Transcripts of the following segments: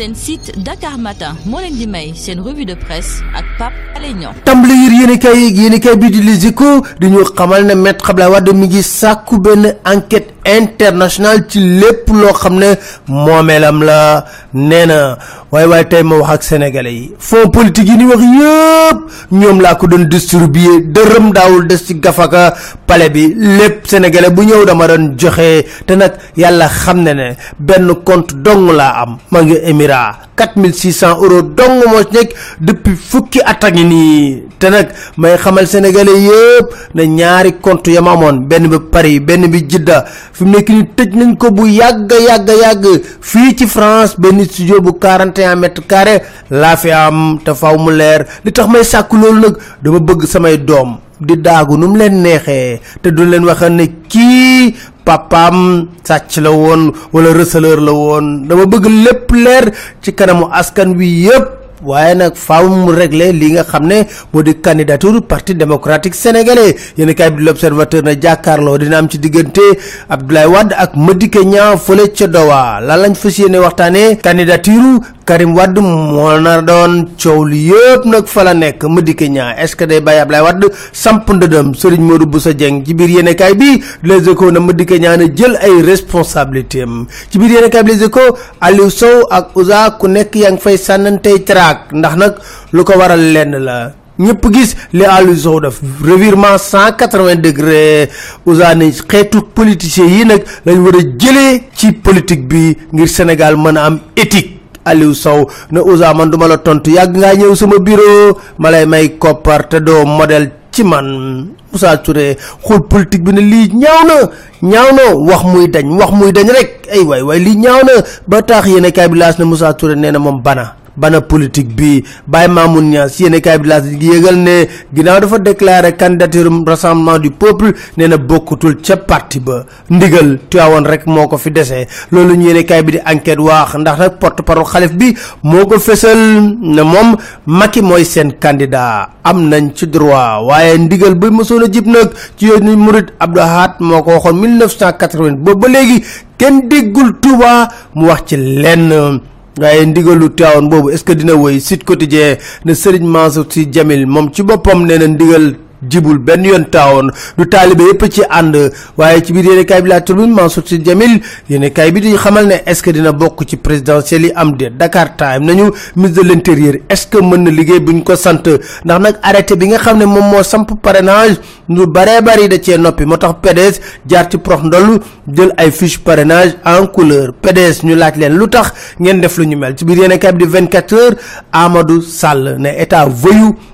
seen site Dakar Matin moo leen di may seen revue de presse ak Pape Alé Niang. Tàmbali yéen kay yéen kay bi di Les Échos di ñu xamal ne maître Abdoulaye Wade mi ngi sàkku benn enquête internationale ci lépp loo xam ne moomeelam la. nee na waaye waaye tey ma wax ak sénégalais yi fonds politique yi ni wax yëpp ñoom laa ko doon distribuer dërëm daawul des ci gafaka pale bi. Lépp sénégalais bu ñëw dama doon joxe te nag yàlla xam ne benn compte dong laa am maa ngi émirat 4600 euros dong moo ci nekk depuis fukki at a ngi nii. Te nag may xamal sénégalais yëpp ne ñaari compte ya ma amoon benn bi Paris benn bi Jidda fi mu nekk ni tëj nañ ko bu yàgg yàgg yàgg. Fii ci France benn studio bu 41 mètres carrés laa fi am te faw mu leer. Li tax may sàkk loolu nag dama bëgg samay doom di daagu nu mu leen neexee. Te du leen waxal ne kii papaam sàcc la woon wala receleur la woon dama bëgg lépp leer ci kanamu askan wi yëpp waaye nag faaw mu régler li nga xam ne moo di candidature parti démocratique sénégalais yéen kay bi l'observateur na jàkkaarloo dina am ci diggante Abdoulaye Wade ak Madické Niang fële ca Dowa lan lañ fas yéene waxtaanee candidature Karim Wade moo na doon coow li yëpp nag fa la nekk Madické Niang est-ce que day bàyyi Abdoulaye Wade samp ndëdëm Serigne Modou Boussa Dieng ci biir yéen kay bi Les Échos na Madické Niang na jël ay responsabilités am. Ci biir yéen kay bi Les Échos Aliou Sow ak Ouza ku nekk yaa ngi fay sànnantey traak. Ndax nag lu ko waral lenn la. Ñëpp gis li Aliou Sow def revirement cent quatre-vingts degré. Ouza ne xeetu politiciens yi nag lañ war a jëlee ci politique bi ngir Sénégal mën am éthique Aliou Sow ne Ouza man duma la tontu yàgg ngaa ñëw sama bureau. Ma may koppar te doo modèle ci man. Moussa Touré xool politique bi ne lii ñaaw na ñaaw na wax muy dañ wax muy dañ rek. Ay waay na. Ba tax yéen kaay bi laas na Moussa Touré na bana bana politique bi. Baye Mamoun Niass yéen kaay bi laas yégal ne ginnaaw dafa déclaré candidature rassemblement du peuple nee na bokkutul ca parti ba. Ndigal tuwaawoon rek moo ko fi desee loolu ñu yéen kaay bi di enquête waax ndax nag porte parole xalif bi moo ko fesal ne moom Macky mooy seen candidat. Am nañ ci droit waaye ndigal ba mësoon a jib nag ci yoonu Murid Abdou Ahad moo ko waxoon 1980 boobu ba léegi kenn déggul Touba mu wax ci lenn waaye ndigalu teewoon boobu est-ce que dina woy Sud Quotidien ne Serigne Mansour Sy Djamil. Moom ci boppam nee ndigal jibul benn yoon taawoon du taalibe yëpp ci ànd. Waaye ci biir yéene kaay bi laa turbine Mansour Sy Djamil yéene kaay bi di xamal ne est-ce que dina bokk ci présidentielle yi am de Dakar Time nañu ministre de l'intérieur est-ce que mën na liggéey bu ñu ko sant? Ndax nag arrêté bi nga xam ne moom moo samp parrainage lu baree bari da cee noppi. Moo tax PDS jaar ci prox ndollu jël ay fiche parrainage en couleur. PDS ñu laaj leen lu tax ngeen def lu ñu mel. Ci biir yéene kaay bi di 24 heures Amadou Sall ne état voyou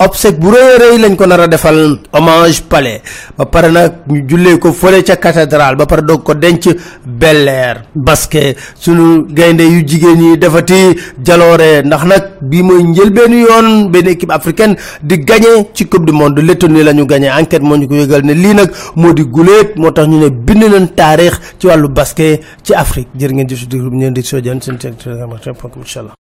obsèque bu rëy rëy lañ ko nar a defal hommage palais ba pare nag ñu jullee ko fële ca cathédrale ba pare doog ko denc Bel Air basket sunu gaynde yu jigéen yi defati jaloore ndax nag bii mooy njëlbeenu yoon benn équipe africaine di gagné ci coupe du monde Lettonie la ñu gagné enquête moo ñu ko yëgal ne lii nag moo di guléet moo tax ñu ne bind nañ taarix ci wàllu basket ci Afrique jërë ngeen jëf bi ngeen di soo jën seen incha allah